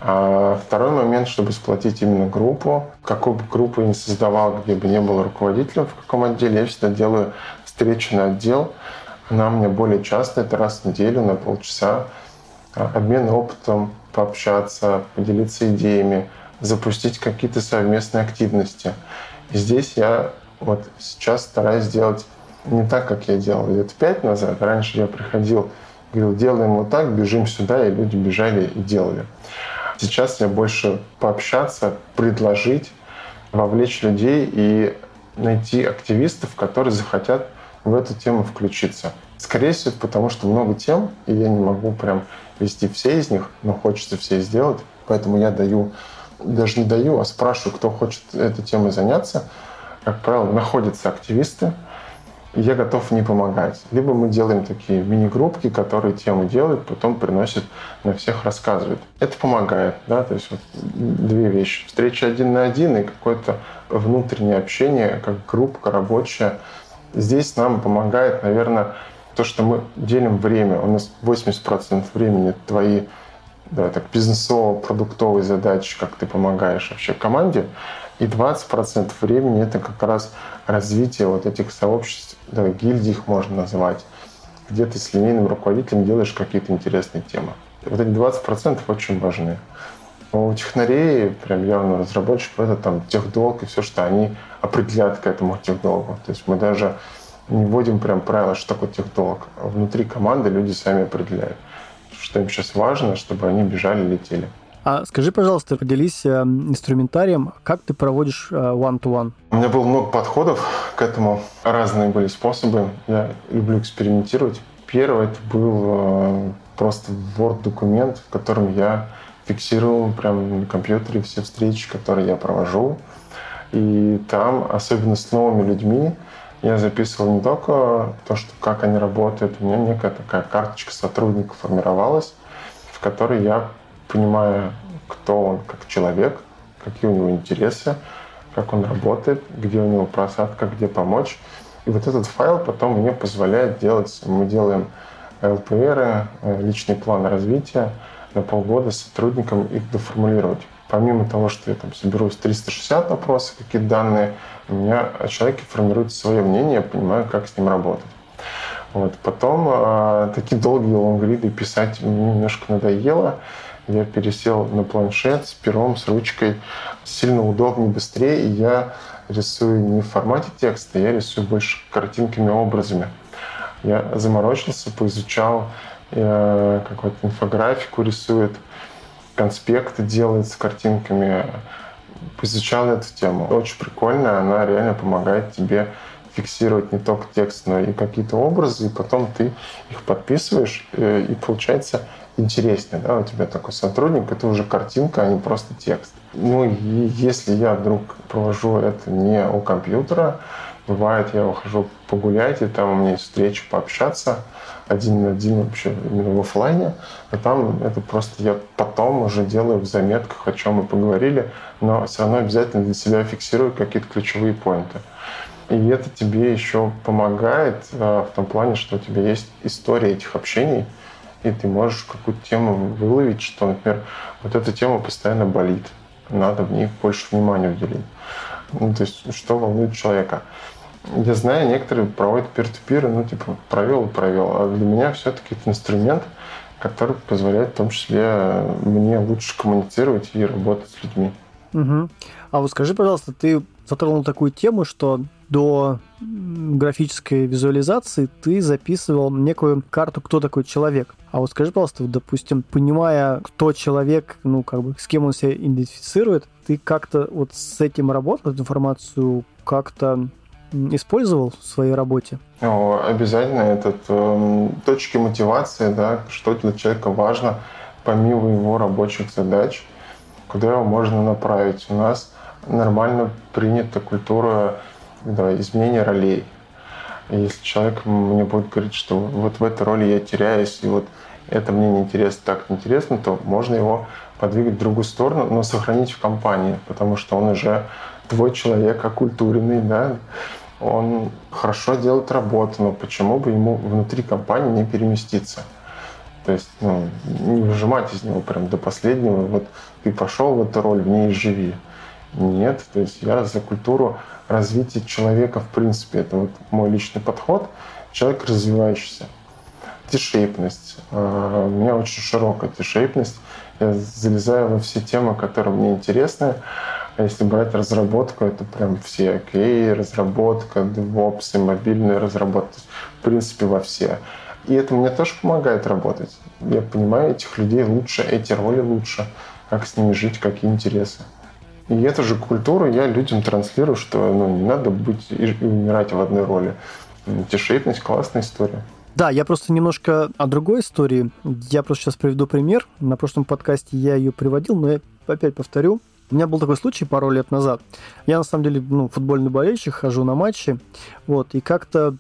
[SPEAKER 2] А второй момент, чтобы сплотить именно группу, какую бы группу я ни создавал, где бы не было руководителем в каком отделе, я всегда делаю встречу на отдел. Она у меня более часто, это раз в неделю на полчаса. А, обмен опытом, пообщаться, поделиться идеями, запустить какие-то совместные активности. И здесь я вот сейчас стараюсь делать не так, как я делал лет пять назад. Раньше я приходил, говорил, делаем вот так, бежим сюда, и люди бежали и делали. Сейчас я больше пообщаться, предложить, вовлечь людей и найти активистов, которые захотят в эту тему включиться. Скорее всего, потому что много тем, и я не могу прям вести все из них, но хочется все сделать. Поэтому я даю, даже не даю, а спрашиваю, кто хочет этой темой заняться – как правило, находятся активисты, и я готов не помогать. Либо мы делаем такие мини-группки, которые тему делают, потом приносят, на всех рассказывают. Это помогает, да, то есть вот две вещи. Встреча один на один и какое-то внутреннее общение, как группа рабочая. Здесь нам помогает, наверное, то, что мы делим время. У нас 80% времени твои да, так, бизнесово-продуктовые задачи, как ты помогаешь вообще команде, и 20% времени это как раз развитие вот этих сообществ, да, гильдий их можно называть, где ты с линейным руководителем делаешь какие-то интересные темы. Вот эти 20% очень важны. У технарей, прям явно разработчиков, это там техдолг и все, что они определяют к этому техдолгу. То есть мы даже не вводим прям правила, что такое техдолг. Внутри команды люди сами определяют, что им сейчас важно, чтобы они бежали, летели.
[SPEAKER 1] А скажи, пожалуйста, поделись э, инструментарием, как ты проводишь э, one-to-one?
[SPEAKER 2] У меня было много подходов к этому, разные были способы. Я люблю экспериментировать. Первый это был э, просто Word-документ, в котором я фиксировал прямо на компьютере все встречи, которые я провожу. И там, особенно с новыми людьми, я записывал не только то, что как они работают, у меня некая такая карточка сотрудников формировалась, в которой я понимая, кто он как человек, какие у него интересы, как он работает, где у него просадка, где помочь. И вот этот файл потом мне позволяет делать, мы делаем ЛПР, э, личный план развития на полгода с сотрудником их доформулировать. Помимо того, что я там соберу 360 вопросов, какие данные, у меня о человеке формируется свое мнение, я понимаю, как с ним работать. Вот. Потом э, такие долгие лонгриды писать мне немножко надоело я пересел на планшет с пером, с ручкой. Сильно удобнее, быстрее. И я рисую не в формате текста, я рисую больше картинками, образами. Я заморочился, поизучал, э, какую-то инфографику рисует, конспекты делает с картинками. Поизучал эту тему. Очень прикольно, она реально помогает тебе фиксировать не только текст, но и какие-то образы, и потом ты их подписываешь, э, и получается интереснее, да, у тебя такой сотрудник, это уже картинка, а не просто текст. Ну и если я вдруг провожу это не у компьютера, Бывает, я ухожу погулять, и там у меня есть встреча пообщаться один на один вообще именно в офлайне, а там это просто я потом уже делаю в заметках, о чем мы поговорили, но все равно обязательно для себя фиксирую какие-то ключевые поинты. И это тебе еще помогает а, в том плане, что у тебя есть история этих общений, и ты можешь какую-то тему выловить, что, например, вот эта тема постоянно болит, надо в них больше внимания уделить. Ну, то есть, что волнует человека. Я знаю, некоторые проводят пир-то-пир, ну, типа, провел и провел. А для меня все-таки это инструмент, который позволяет в том числе мне лучше коммуницировать и работать с людьми.
[SPEAKER 1] Угу. А вот скажи, пожалуйста, ты затронул такую тему, что до графической визуализации ты записывал некую карту, кто такой человек. А вот скажи, пожалуйста, вот, допустим, понимая, кто человек, ну, как бы, с кем он себя идентифицирует, ты как-то вот с этим работал, эту информацию как-то использовал в своей работе?
[SPEAKER 2] О, обязательно. Это э, точки мотивации, да, что для человека важно, помимо его рабочих задач, куда его можно направить. У нас нормально принята культура да, изменения ролей. если человек мне будет говорить, что вот в этой роли я теряюсь, и вот это мне неинтересно, так неинтересно, то можно его подвигать в другую сторону, но сохранить в компании, потому что он уже твой человек окультуренный, да, он хорошо делает работу, но почему бы ему внутри компании не переместиться? То есть ну, не выжимать из него прям до последнего, вот ты пошел в эту роль, в ней живи. Нет, то есть я за культуру развития человека в принципе. Это вот мой личный подход. Человек развивающийся. Тишейпность. А, у меня очень широкая тишейпность. Я залезаю во все темы, которые мне интересны. А если брать разработку, это прям все окей, разработка, DevOps, мобильная разработка, в принципе, во все. И это мне тоже помогает работать. Я понимаю этих людей лучше, эти роли лучше, как с ними жить, какие интересы. И эту же культуру я людям транслирую, что ну, не надо быть и умирать в одной роли. Тишейпность – классная история.
[SPEAKER 1] Да, я просто немножко о другой истории. Я просто сейчас приведу пример. На прошлом подкасте я ее приводил, но я опять повторю. У меня был такой случай пару лет назад. Я, на самом деле, ну, футбольный болельщик, хожу на матчи. Вот, и как-то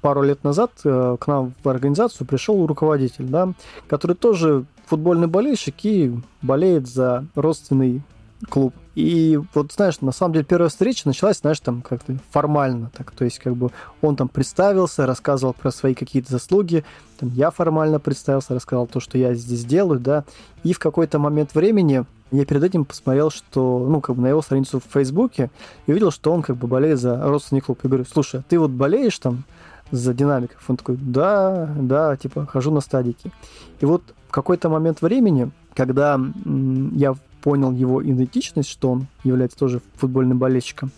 [SPEAKER 1] пару лет назад э, к нам в организацию пришел руководитель, да, который тоже футбольный болельщик и болеет за родственный клуб. И вот, знаешь, на самом деле первая встреча началась, знаешь, там как-то формально. Так, то есть, как бы он там представился, рассказывал про свои какие-то заслуги. Там, я формально представился, рассказал то, что я здесь делаю, да. И в какой-то момент времени я перед этим посмотрел, что, ну, как бы на его страницу в Фейсбуке и увидел, что он как бы болеет за родственный клуб. Я говорю, слушай, а ты вот болеешь там за динамиков? Он такой, да, да, типа, хожу на стадики. И вот в какой-то момент времени, когда я понял его идентичность, что он является тоже футбольным болельщиком,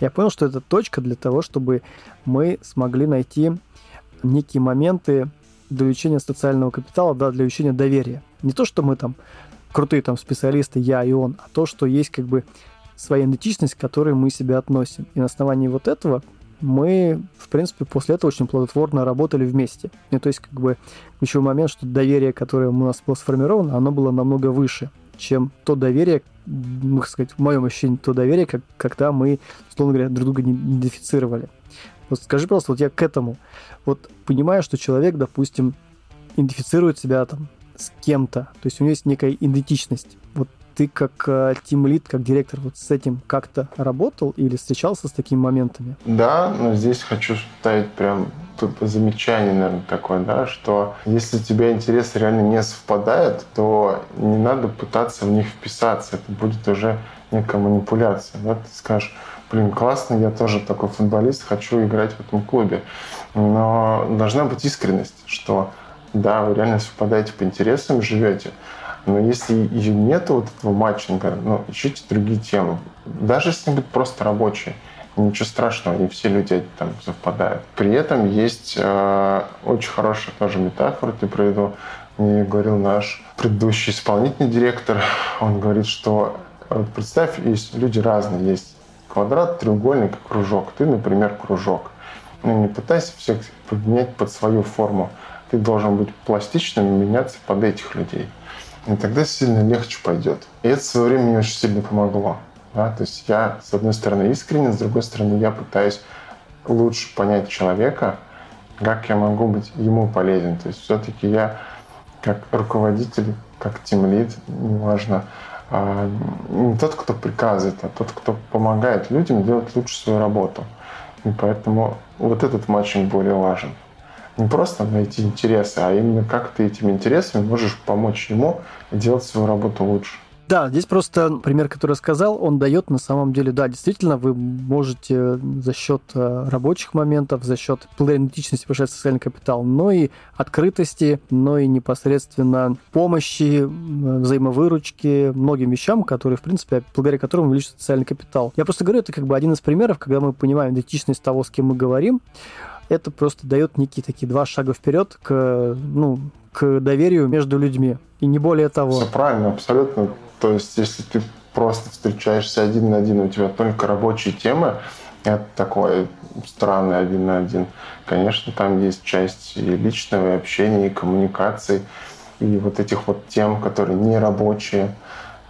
[SPEAKER 1] я понял, что это точка для того, чтобы мы смогли найти некие моменты для увеличения социального капитала, да, для увеличения доверия. Не то, что мы там крутые там специалисты, я и он, а то, что есть как бы своя идентичность, к которой мы себя относим. И на основании вот этого мы, в принципе, после этого очень плодотворно работали вместе. И то есть, как бы, ключевой момент, что доверие, которое у нас было сформировано, оно было намного выше, чем то доверие, можно сказать, в моем ощущении, то доверие, как, когда мы, условно говоря, друг друга не идентифицировали. Вот скажи, пожалуйста, вот я к этому. Вот понимаю, что человек, допустим, идентифицирует себя там с кем-то, то есть у него есть некая идентичность. Вот ты как э, лид, как директор вот с этим как-то работал или встречался с такими моментами?
[SPEAKER 2] Да, но здесь хочу ставить прям замечание, наверное, такое, да, что если у тебя интересы реально не совпадают, то не надо пытаться в них вписаться. Это будет уже некая манипуляция. Да? Ты скажешь, блин, классно, я тоже такой футболист, хочу играть в этом клубе. Но должна быть искренность, что да, вы реально совпадаете по интересам, живете. Но если ее нет вот этого матчинга, ну, ищите другие темы. Даже если будут просто рабочие, ничего страшного, не все люди там совпадают. При этом есть э, очень хорошая тоже метафора, ты приведу, мне говорил наш предыдущий исполнительный директор, он говорит, что вот представь, есть люди разные, есть квадрат, треугольник, кружок. Ты, например, кружок. Ну, не пытайся всех поменять под свою форму ты должен быть пластичным и меняться под этих людей. И тогда сильно легче пойдет. И это в свое время мне очень сильно помогло. Да? То есть я, с одной стороны, искренен, с другой стороны, я пытаюсь лучше понять человека, как я могу быть ему полезен. То есть все-таки я как руководитель, как тимлид, неважно, а, не тот, кто приказывает, а тот, кто помогает людям делать лучше свою работу. И поэтому вот этот матчинг более важен. Не просто найти интересы, а именно как ты этими интересами можешь помочь ему делать свою работу лучше.
[SPEAKER 1] Да, здесь просто пример, который я сказал, он дает на самом деле, да, действительно, вы можете за счет э, рабочих моментов, за счет плуралистичности повышать социальный капитал, но и открытости, но и непосредственно помощи, взаимовыручки, многим вещам, которые, в принципе, благодаря которым увеличится социальный капитал. Я просто говорю, это как бы один из примеров, когда мы понимаем идентичность того, с кем мы говорим, это просто дает некие такие два шага вперед к, ну, к доверию между людьми. И не более того.
[SPEAKER 2] Все правильно, абсолютно то есть, если ты просто встречаешься один на один, у тебя только рабочие темы, это такое странное один на один. Конечно, там есть часть и личного, и общения, и коммуникаций, и вот этих вот тем, которые не рабочие.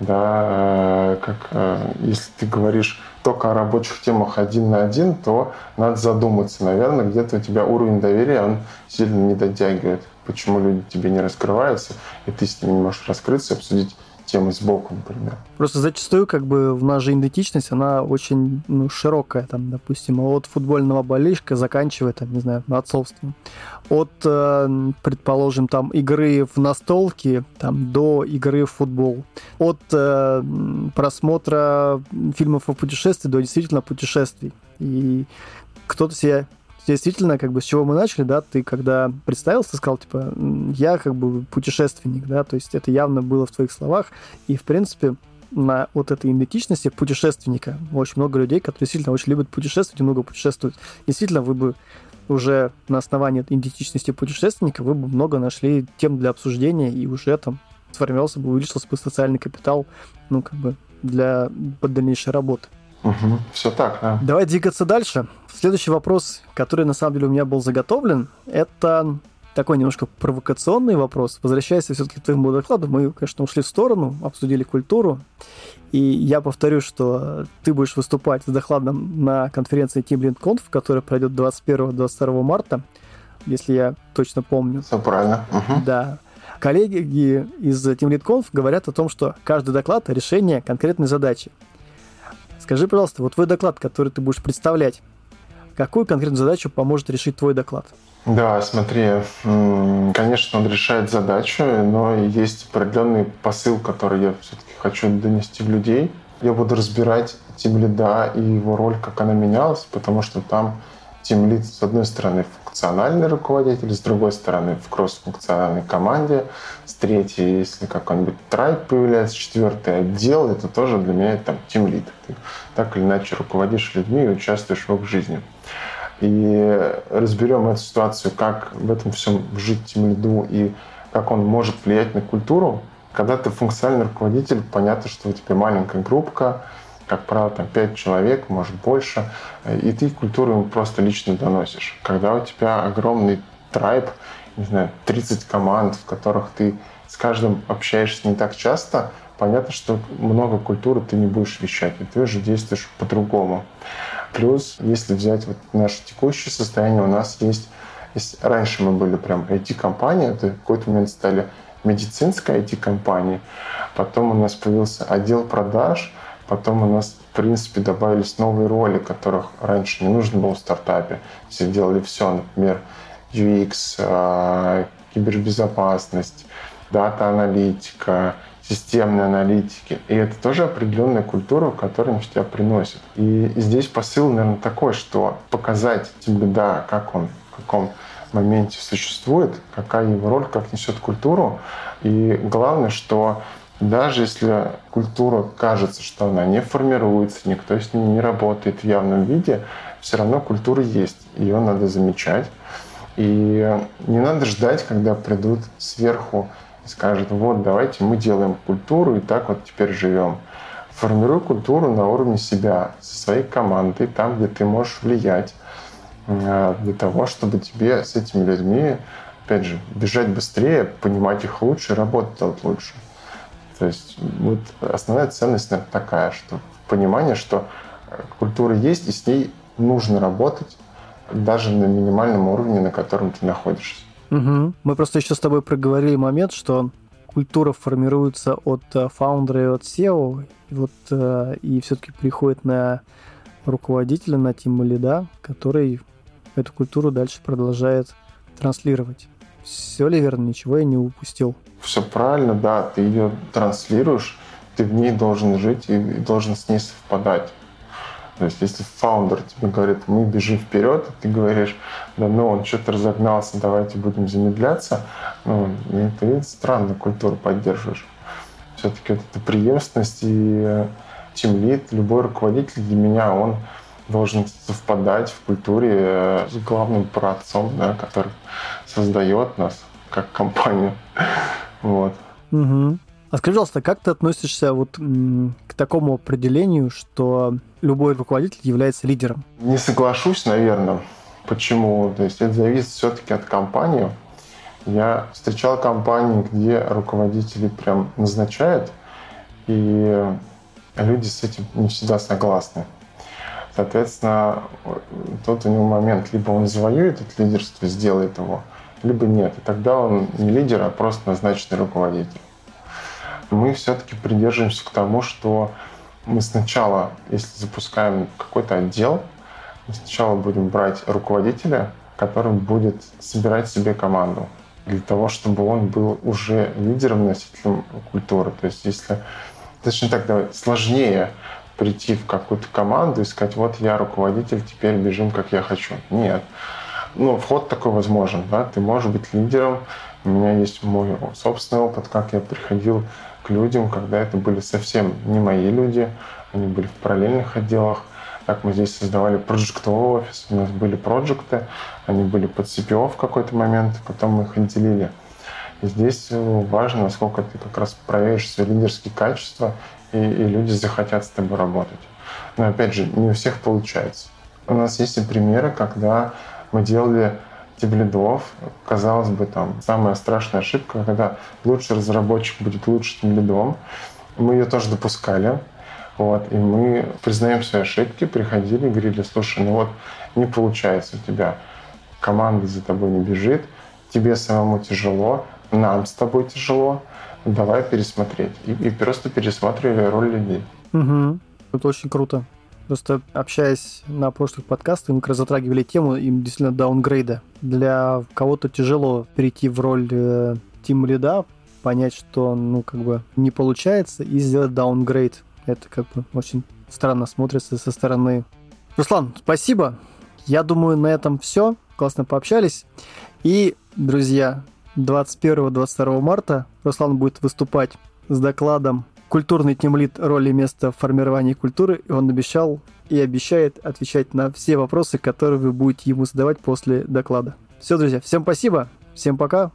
[SPEAKER 2] Да, э, как э, если ты говоришь только о рабочих темах один на один, то надо задуматься, наверное, где-то у тебя уровень доверия, он сильно не дотягивает. Почему люди тебе не раскрываются, и ты с ними не можешь раскрыться, обсудить темы сбоку, например.
[SPEAKER 1] Просто зачастую как бы в наша идентичность, она очень ну, широкая, там, допустим, от футбольного болельщика заканчивая, там, не знаю, отцовством. От, э, предположим, там, игры в настолки там, до игры в футбол. От э, просмотра фильмов о путешествии до действительно путешествий. И кто-то себе действительно, как бы с чего мы начали, да, ты когда представился, сказал, типа, я как бы путешественник, да, то есть это явно было в твоих словах, и, в принципе, на вот этой идентичности путешественника очень много людей, которые действительно очень любят путешествовать и много путешествуют. Действительно, вы бы уже на основании идентичности путешественника вы бы много нашли тем для обсуждения, и уже там сформировался бы, увеличился бы социальный капитал, ну, как бы, для дальнейшей работы.
[SPEAKER 2] Угу, все так, да.
[SPEAKER 1] Давай двигаться дальше. Следующий вопрос, который на самом деле у меня был заготовлен, это такой немножко провокационный вопрос. Возвращаясь все-таки к твоему докладу, мы, конечно, ушли в сторону, обсудили культуру. И я повторю, что ты будешь выступать с докладом на конференции TeamLead которая пройдет 21-22 марта, если я точно помню.
[SPEAKER 2] Все правильно. Угу.
[SPEAKER 1] Да. Коллеги из TeamLead говорят о том, что каждый доклад – решение конкретной задачи. Скажи, пожалуйста, вот твой доклад, который ты будешь представлять, какую конкретную задачу поможет решить твой доклад?
[SPEAKER 2] Да, смотри, конечно, он решает задачу, но есть определенный посыл, который я все-таки хочу донести в людей. Я буду разбирать тем лида и его роль, как она менялась, потому что там тем лид, с одной стороны, функциональный руководитель, с другой стороны, в кросс-функциональной команде, с третьей, если какой-нибудь трайп появляется, четвертый отдел, это тоже для меня там тем лид. Ты так или иначе руководишь людьми и участвуешь в их жизни. И разберем эту ситуацию, как в этом всем жить тем лиду и как он может влиять на культуру. Когда ты функциональный руководитель, понятно, что у тебя маленькая группка, как правило, там 5 человек, может больше, и ты культуру им просто лично доносишь. Когда у тебя огромный трайб, не знаю, 30 команд, в которых ты с каждым общаешься не так часто, понятно, что много культуры ты не будешь вещать, и ты уже действуешь по-другому. Плюс, если взять вот наше текущее состояние, у нас есть, есть раньше мы были прям IT-компания, это в какой-то момент стали медицинской IT-компанией, потом у нас появился отдел продаж, Потом у нас, в принципе, добавились новые роли, которых раньше не нужно было в стартапе. Все делали все, например, UX, а, кибербезопасность, дата-аналитика, системной аналитики. И это тоже определенная культура, которую тебя приносит. И здесь посыл, наверное, такой, что показать тебе, да, как он, в каком моменте существует, какая его роль, как несет культуру. И главное, что даже если культура кажется, что она не формируется, никто с ней не работает в явном виде, все равно культура есть, ее надо замечать. И не надо ждать, когда придут сверху и скажут, вот давайте мы делаем культуру и так вот теперь живем. Формируй культуру на уровне себя, со своей командой, там, где ты можешь влиять, для того, чтобы тебе с этими людьми, опять же, бежать быстрее, понимать их лучше, работать лучше. То есть вот основная ценность, наверное, такая, что понимание, что культура есть, и с ней нужно работать, даже на минимальном уровне, на котором ты находишься.
[SPEAKER 1] Угу. Мы просто еще с тобой проговорили момент, что культура формируется от э, фаундера и от SEO, и вот э, и все-таки приходит на руководителя, на тим лида, который эту культуру дальше продолжает транслировать. Все ли верно? Ничего я не упустил.
[SPEAKER 2] Все правильно, да. Ты ее транслируешь, ты в ней должен жить и должен с ней совпадать. То есть, если фаундер тебе говорит, мы бежим вперед, и ты говоришь, да ну, он что-то разогнался, давайте будем замедляться, ну, и ты странную культуру поддерживаешь. Все-таки вот эта преемственность и тимлит, любой руководитель для меня, он должен совпадать в культуре э, с главным праотцом, да, который создает нас как компанию. Вот.
[SPEAKER 1] Угу. А скажи, пожалуйста, как ты относишься вот к такому определению, что любой руководитель является лидером?
[SPEAKER 2] Не соглашусь, наверное. Почему? То есть это зависит все-таки от компании. Я встречал компании, где руководители прям назначают, и люди с этим не всегда согласны. Соответственно, тот у него момент, либо он завоюет это лидерство, сделает его, либо нет. И тогда он не лидер, а просто назначенный руководитель мы все-таки придерживаемся к тому, что мы сначала, если запускаем какой-то отдел, мы сначала будем брать руководителя, который будет собирать себе команду для того, чтобы он был уже лидером, носителем культуры. То есть если, точнее так, давай, сложнее прийти в какую-то команду и сказать, вот я руководитель, теперь бежим, как я хочу. Нет. Ну, вход такой возможен, да, ты можешь быть лидером. У меня есть мой собственный опыт, как я приходил людям, когда это были совсем не мои люди, они были в параллельных отделах. Так мы здесь создавали проектовый офис, у нас были проекты, они были под CPO в какой-то момент, потом мы их отделили. И здесь э, важно, насколько ты как раз проявишь свои лидерские качества, и, и люди захотят с тобой работать. Но опять же, не у всех получается. У нас есть и примеры, когда мы делали тимлидов. Казалось бы, там самая страшная ошибка, когда лучший разработчик будет лучше тимлидом. Мы ее тоже допускали. Вот, и мы признаем свои ошибки, приходили, говорили, слушай, ну вот не получается у тебя, команда за тобой не бежит, тебе самому тяжело, нам с тобой тяжело, давай пересмотреть. И, и просто пересматривали роль людей.
[SPEAKER 1] Угу. Это очень круто. Просто общаясь на прошлых подкастах, мы как раз затрагивали тему им действительно даунгрейда. Для кого-то тяжело перейти в роль э, тим лида, понять, что ну как бы не получается, и сделать даунгрейд. Это как бы очень странно смотрится со стороны. Руслан, спасибо. Я думаю, на этом все. Классно пообщались. И, друзья, 21-22 марта Руслан будет выступать с докладом культурный темлит роли места в формировании культуры, и он обещал и обещает отвечать на все вопросы, которые вы будете ему задавать после доклада. Все, друзья, всем спасибо, всем пока,